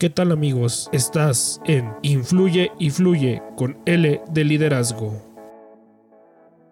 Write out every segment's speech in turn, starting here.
¿Qué tal amigos? Estás en Influye y Fluye con L de Liderazgo.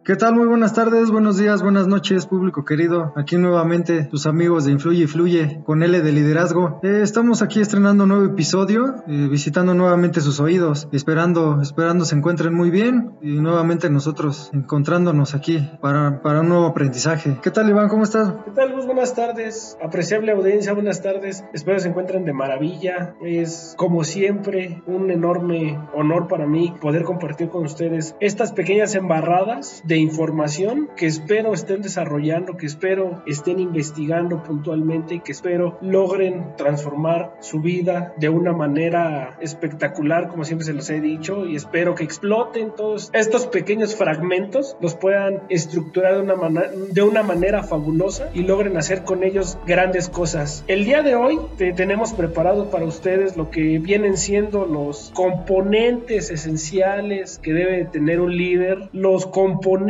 ¿Qué tal? Muy buenas tardes, buenos días, buenas noches, público querido. Aquí nuevamente tus amigos de Influye y Fluye con L de Liderazgo. Eh, estamos aquí estrenando un nuevo episodio, eh, visitando nuevamente sus oídos, esperando, esperando se encuentren muy bien y nuevamente nosotros encontrándonos aquí para, para un nuevo aprendizaje. ¿Qué tal, Iván? ¿Cómo estás? ¿Qué tal, Gus? Buenas tardes. Apreciable audiencia, buenas tardes. Espero se encuentren de maravilla. Es, como siempre, un enorme honor para mí poder compartir con ustedes estas pequeñas embarradas de información que espero estén desarrollando, que espero estén investigando puntualmente y que espero logren transformar su vida de una manera espectacular, como siempre se los he dicho, y espero que exploten todos estos pequeños fragmentos, los puedan estructurar de una, de una manera fabulosa y logren hacer con ellos grandes cosas. El día de hoy te tenemos preparado para ustedes lo que vienen siendo los componentes esenciales que debe tener un líder, los componentes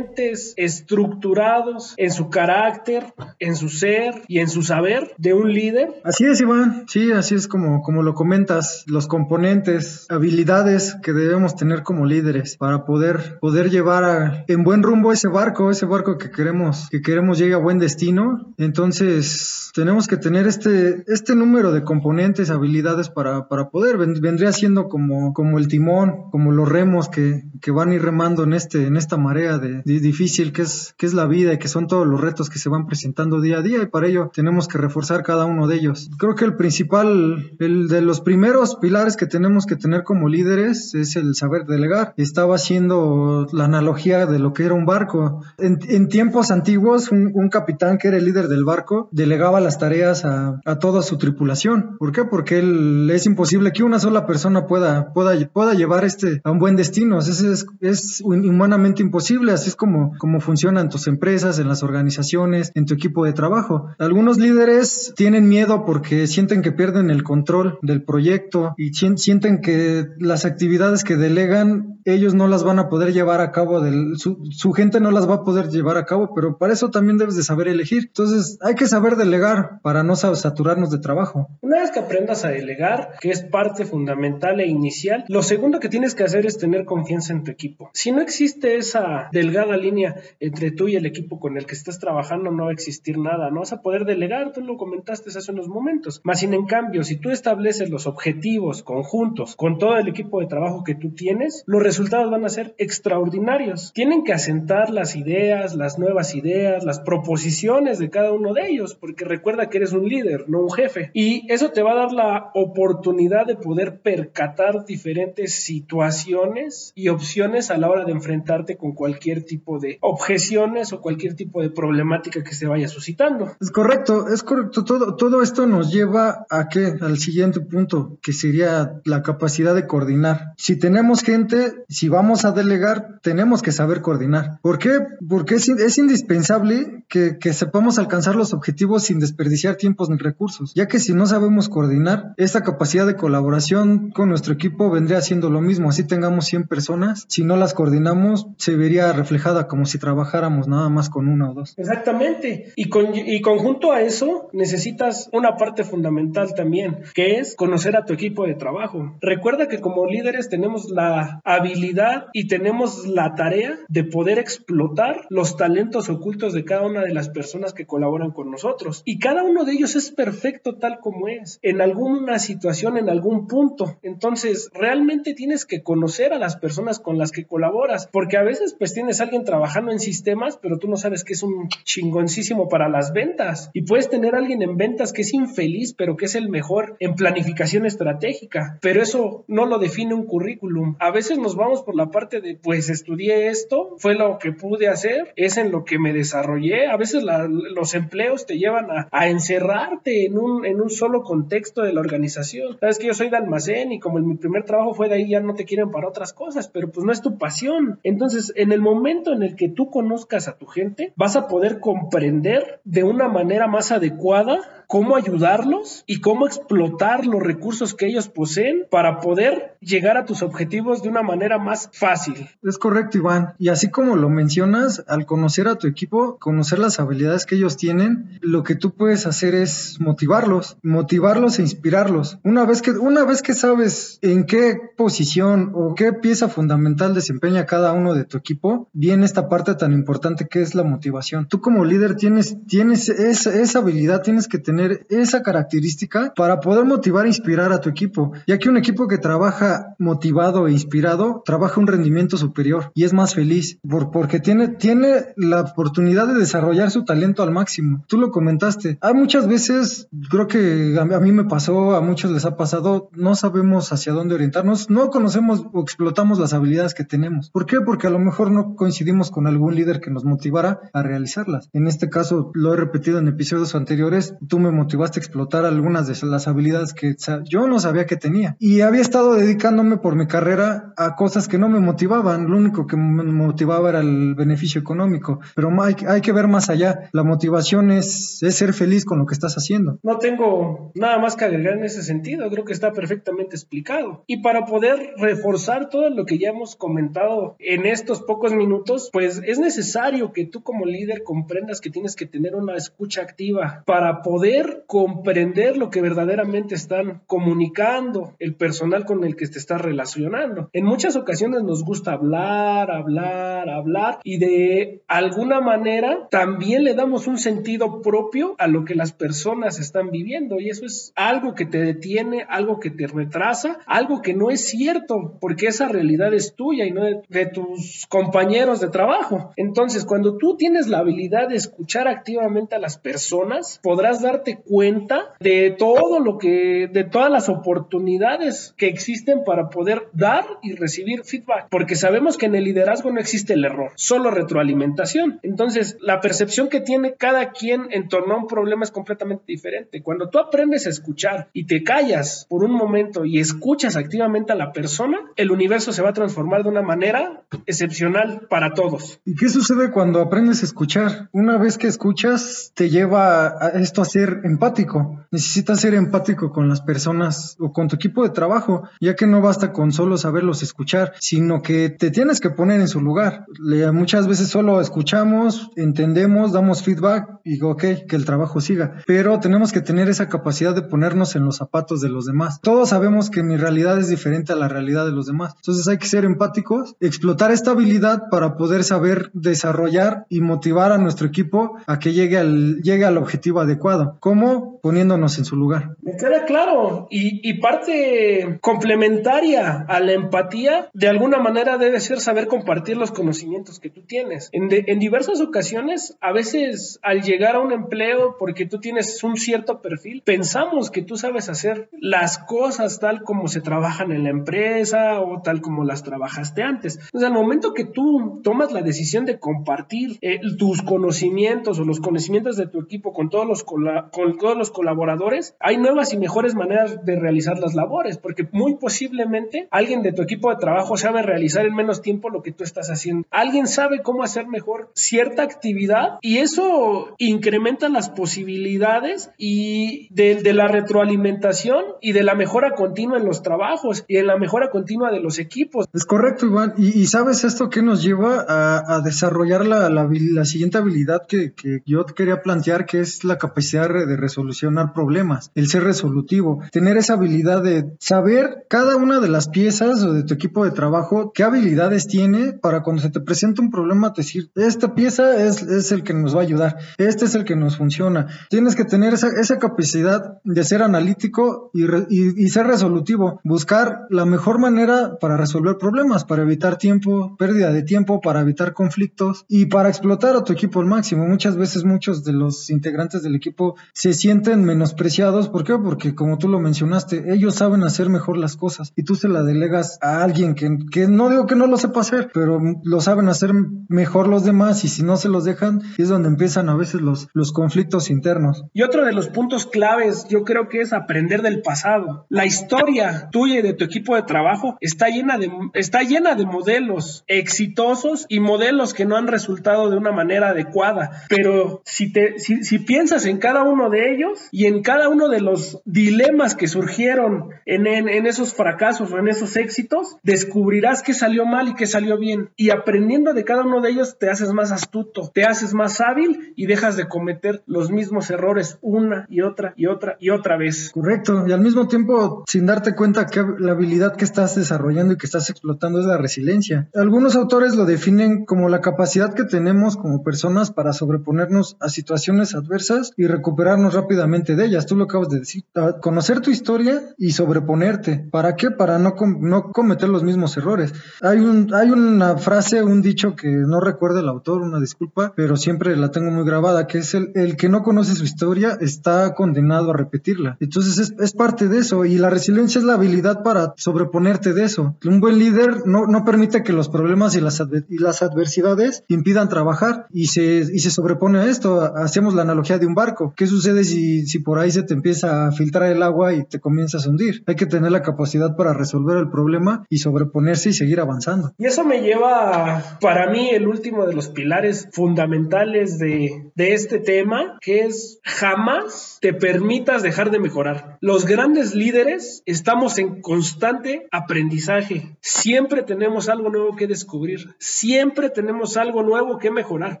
estructurados en su carácter, en su ser y en su saber de un líder. Así es, Iván. Sí, así es como, como lo comentas, los componentes, habilidades que debemos tener como líderes para poder, poder llevar en buen rumbo ese barco, ese barco que queremos, que queremos llegue a buen destino. Entonces, tenemos que tener este, este número de componentes, habilidades para, para poder. Vendría siendo como, como el timón, como los remos que, que van a ir remando en, este, en esta marea de difícil que es, que es la vida y que son todos los retos que se van presentando día a día y para ello tenemos que reforzar cada uno de ellos. Creo que el principal, el de los primeros pilares que tenemos que tener como líderes es el saber delegar. Estaba haciendo la analogía de lo que era un barco. En, tiempos antiguos, un, capitán que era el líder del barco delegaba las tareas a, toda su tripulación. ¿Por qué? Porque él, es imposible que una sola persona pueda, pueda, pueda llevar este a un buen destino. Es, es, es humanamente imposible así es como, como funcionan tus empresas, en las organizaciones, en tu equipo de trabajo. Algunos líderes tienen miedo porque sienten que pierden el control del proyecto y sienten que las actividades que delegan ellos no las van a poder llevar a cabo, su, su gente no las va a poder llevar a cabo, pero para eso también debes de saber elegir. Entonces hay que saber delegar para no saturarnos de trabajo. Una vez que aprendas a delegar, que es parte fundamental e inicial, lo segundo que tienes que hacer es tener confianza en tu equipo. Si no existe esa delgada línea entre tú y el equipo con el que estás trabajando, no va a existir nada, no vas a poder delegar, tú lo comentaste hace unos momentos. Más sin en cambio, si tú estableces los objetivos conjuntos con todo el equipo de trabajo que tú tienes, los resultados van a ser extraordinarios. Tienen que asentar las ideas, las nuevas ideas, las proposiciones de cada uno de ellos, porque recuerda que eres un líder, no un jefe. Y eso te va a dar la oportunidad de poder percatar diferentes situaciones y opciones a la hora de enfrentarte con cualquier tipo de objeciones o cualquier tipo de problemática que se vaya suscitando. Es correcto, es correcto. Todo, todo esto nos lleva a qué? Al siguiente punto, que sería la capacidad de coordinar. Si tenemos gente, si vamos a delegar, tenemos que saber coordinar. ¿Por qué? Porque es, es indispensable que, que sepamos alcanzar los objetivos sin desperdiciar tiempos ni recursos, ya que si no sabemos coordinar, esta capacidad de colaboración con nuestro equipo vendría siendo lo mismo. Así tengamos 100 personas, si no las coordinamos, se vería reflejada como si trabajáramos nada más con una o dos. Exactamente. Y, con, y conjunto a eso necesitas una parte fundamental también, que es conocer a tu equipo de trabajo. Recuerda que como líderes tenemos la habilidad y tenemos la tarea de poder explotar los talentos ocultos de cada una de las personas que colaboran con nosotros. Y cada uno de ellos es perfecto tal como es, en alguna situación, en algún punto. Entonces, realmente tienes que conocer a las personas con las que colaboras, porque a veces pues tienes alguien trabajando en sistemas, pero tú no sabes que es un chingoncísimo para las ventas. Y puedes tener alguien en ventas que es infeliz, pero que es el mejor en planificación estratégica. Pero eso no lo define un currículum. A veces nos vamos por la parte de, pues estudié esto, fue lo que pude hacer, es en lo que me desarrollé. A veces los empleos te llevan a, encerrarte en un, en un solo contexto de la organización. Sabes que yo soy de almacén y como mi primer trabajo fue de ahí, ya no te quieren para otras cosas, pero pues no es tu pasión. Entonces, en el momento momento en el que tú conozcas a tu gente, vas a poder comprender de una manera más adecuada cómo ayudarlos y cómo explotar los recursos que ellos poseen para poder llegar a tus objetivos de una manera más fácil. Es correcto, Iván. Y así como lo mencionas, al conocer a tu equipo, conocer las habilidades que ellos tienen, lo que tú puedes hacer es motivarlos, motivarlos e inspirarlos. Una vez que, una vez que sabes en qué posición o qué pieza fundamental desempeña cada uno de tu equipo, viene esta parte tan importante que es la motivación. Tú como líder tienes, tienes esa, esa habilidad, tienes que tener esa característica para poder motivar e inspirar a tu equipo, ya que un equipo que trabaja motivado e inspirado trabaja un rendimiento superior y es más feliz por, porque tiene, tiene la oportunidad de desarrollar su talento al máximo. Tú lo comentaste. Hay muchas veces, creo que a, a mí me pasó, a muchos les ha pasado, no sabemos hacia dónde orientarnos, no conocemos o explotamos las habilidades que tenemos. ¿Por qué? Porque a lo mejor no coincidimos con algún líder que nos motivara a realizarlas. En este caso, lo he repetido en episodios anteriores, tú me motivaste a explotar algunas de las habilidades que yo no sabía que tenía. Y había estado dedicándome por mi carrera a cosas que no me motivaban. Lo único que me motivaba era el beneficio económico. Pero hay, hay que ver más allá. La motivación es, es ser feliz con lo que estás haciendo. No tengo nada más que agregar en ese sentido. Creo que está perfectamente explicado. Y para poder reforzar todo lo que ya hemos comentado en estos pocos minutos, pues es necesario que tú como líder comprendas que tienes que tener una escucha activa para poder comprender lo que verdaderamente están comunicando el personal con el que te estás relacionando. En muchas ocasiones nos gusta hablar, hablar, hablar y de alguna manera también le damos un sentido propio a lo que las personas están viviendo y eso es algo que te detiene, algo que te retrasa, algo que no es cierto porque esa realidad es tuya y no de, de tus compañeros de trabajo. Entonces, cuando tú tienes la habilidad de escuchar activamente a las personas, podrás darte cuenta de todo lo que, de todas las oportunidades que existen para poder dar y recibir feedback, porque sabemos que en el liderazgo no existe el error, solo retroalimentación. Entonces, la percepción que tiene cada quien en torno a un problema es completamente diferente. Cuando tú aprendes a escuchar y te callas por un momento y escuchas activamente a la persona, el universo se va a transformar de una manera excepcional para todos. ¿Y qué sucede cuando aprendes a escuchar? Una vez que escuchas, te lleva a esto a ser empático. Necesitas ser empático con las personas o con tu equipo de trabajo, ya que no basta con solo saberlos escuchar, sino que te tienes que poner en su lugar. muchas veces solo escuchamos, entendemos, damos feedback y ok, que el trabajo siga. Pero tenemos que tener esa capacidad de ponernos en los zapatos de los demás. Todos sabemos que mi realidad es diferente a la realidad de los demás. Entonces hay que ser empáticos, explotar esta habilidad para poder saber desarrollar y motivar a nuestro equipo a que llegue al, llegue al objetivo adecuado. ¿Cómo? Poniéndonos en su lugar. Me queda claro. Y, parte complementaria a la empatía, de alguna manera debe ser saber compartir los conocimientos que tú tienes. En, en diversas ocasiones, a veces al llegar a un empleo, porque tú tienes un cierto perfil, pensamos que tú sabes hacer las cosas tal como se trabajan en la empresa o tal como las trabajaste antes. Entonces, al momento que tú tomas la decisión de compartir eh, tus conocimientos o los conocimientos de tu equipo con todos los, con todos los colaboradores, hay nuevas y mejores maneras de realizar las labores, porque muy posiblemente alguien de tu equipo de trabajo sabe realizar en menos tiempo lo que tú estás haciendo. Alguien sabe cómo hacer mejor cierta actividad y eso incrementa las posibilidades y de, la retroalimentación y de la mejora continua en los trabajos y en la mejora continua de los equipos. Es correcto, Iván. Y, sabes esto que nos lleva a, desarrollar la, la, siguiente habilidad que, que yo quería plantear, que es la capacidad de resolucionar problemas, el ser resolutivo, tener esa habilidad de saber cada una de las piezas o de tu equipo de trabajo, qué habilidades tiene para cuando se te presenta un problema decir, esta pieza es, es el que nos va a ayudar, este es el que nos funciona. Tienes que tener esa, esa capacidad de ser analítico y, y, ser resolutivo, buscar la mejor manera para resolver problemas, para evitar tiempo, pérdida de tiempo, para evitar conflictos y para explotar a tu equipo al máximo. Muchas veces muchos de los integrantes del equipo se sienten menospreciados. ¿Por qué? Porque como tú lo mencionaste, ellos saben hacer mejor las cosas y tú se la delegas a alguien que, que no digo que no lo sepa hacer, pero lo saben hacer mejor los demás y si no se los dejan es donde empiezan a veces los, los conflictos internos. Y otro de los puntos claves yo creo que es aprender del pasado. La historia tuya y de tu equipo de trabajo está llena de, está llena de modelos exitosos exitosos y modelos que no han resultado de una manera adecuada. Pero si, te, si, piensas en cada uno de ellos y en cada uno de los dilemas que surgieron en, en, esos fracasos o en esos éxitos, descubrirás qué salió mal y qué salió bien. Y aprendiendo de cada uno de ellos te haces más astuto, te haces más hábil y dejas de cometer los mismos errores una y otra y otra y otra vez. Correcto. Y al mismo tiempo, sin darte cuenta que la habilidad que estás desarrollando y que estás explotando es la resiliencia. Algunos autores lo definen como la capacidad que tenemos como personas para sobreponernos a situaciones adversas y recuperarnos rápidamente de ellas. Tú lo acabas de decir. Conocer tu historia y sobreponerte. ¿Para qué? Para no, no cometer los mismos errores. Hay, un, hay una frase, un dicho que no recuerdo el autor, una disculpa, pero siempre la tengo muy grabada, que es el, el que no conoce su historia está condenado a repetirla. Entonces es, es, parte de eso y la resiliencia es la habilidad para sobreponerte de eso. Un buen líder no, no permite que los problemas y las, y las adversidades impidan trabajar y se, y se sobrepone a esto. Hacemos la analogía de un barco. ¿Qué sucede si, si por ahí se te empieza a filtrar el agua y te comienzas a hundir? Hay que tener la capacidad para resolver el problema y sobreponerse y seguir avanzando. Y eso me lleva, para mí, el último de los pilares fundamentales de, de este tema, que es jamás te permitas dejar de mejorar. Los grandes líderes estamos en constante aprendizaje. Siempre tenemos algo nuevo que descubrir. Siempre tenemos algo nuevo que mejorar.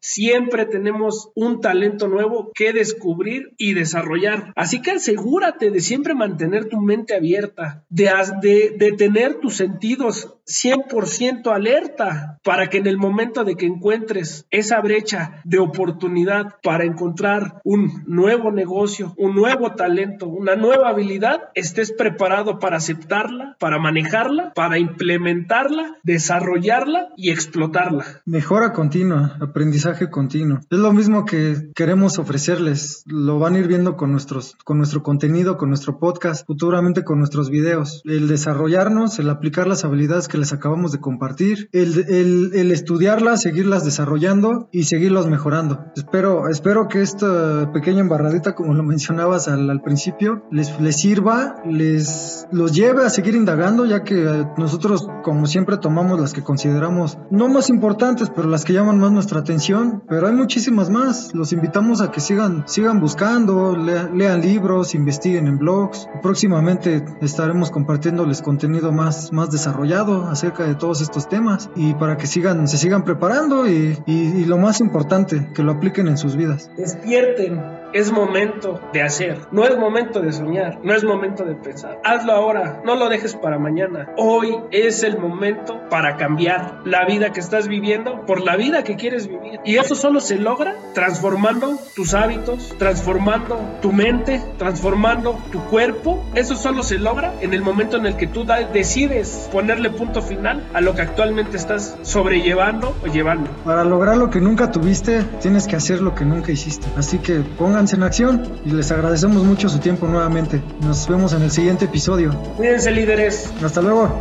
Siempre tenemos un talento nuevo que descubrir y desarrollar. Así que asegúrate de siempre mantener tu mente abierta, de, de, de tener tus sentidos 100% alerta para que en el momento de que encuentres esa brecha de oportunidad para encontrar un nuevo negocio, un nuevo talento, una nueva habilidad, estés preparado para aceptarla, para manejarla, para implementarla, desarrollarla y explotarla. Mejora continua, aprendizaje continuo. Es lo mismo que queremos ofrecerles. Lo van a ir viendo con, nuestros, con nuestro contenido, con nuestro podcast, futuramente con nuestros videos. El desarrollarnos, el aplicar las habilidades que les acabamos de compartir, el, el, estudiarlas, seguirlas desarrollando y seguirlos mejorando. Espero, espero que esta pequeña embarradita, como lo mencionabas al, principio, les, les sirva, les los lleve a seguir indagando, ya que nosotros, como siempre, tomamos las que consideramos no más importantes, pero las que llaman más nuestra atención. Pero hay muchísimas más. Los invitamos a que sigan, sigan buscando, lean libros, investiguen en blogs. Próximamente estaremos compartiéndoles contenido más, más desarrollado acerca de todos estos temas y para que sigan, se sigan preparando y, y lo más importante, que lo apliquen en sus vidas. Despierten es momento de hacer, no es momento de soñar, no es momento de pensar. Hazlo ahora, no lo dejes para mañana. Hoy es el momento para cambiar la vida que estás viviendo por la vida que quieres vivir. Y eso solo se logra transformando tus hábitos, transformando tu mente, transformando tu cuerpo. Eso solo se logra en el momento en el que tú decides ponerle punto final a lo que actualmente estás sobrellevando o llevando. Para lograr lo que nunca tuviste, tienes que hacer lo que nunca hiciste. Así que pongan en acción y les agradecemos mucho su tiempo nuevamente. Nos vemos en el siguiente episodio. Cuídense líderes. Hasta luego.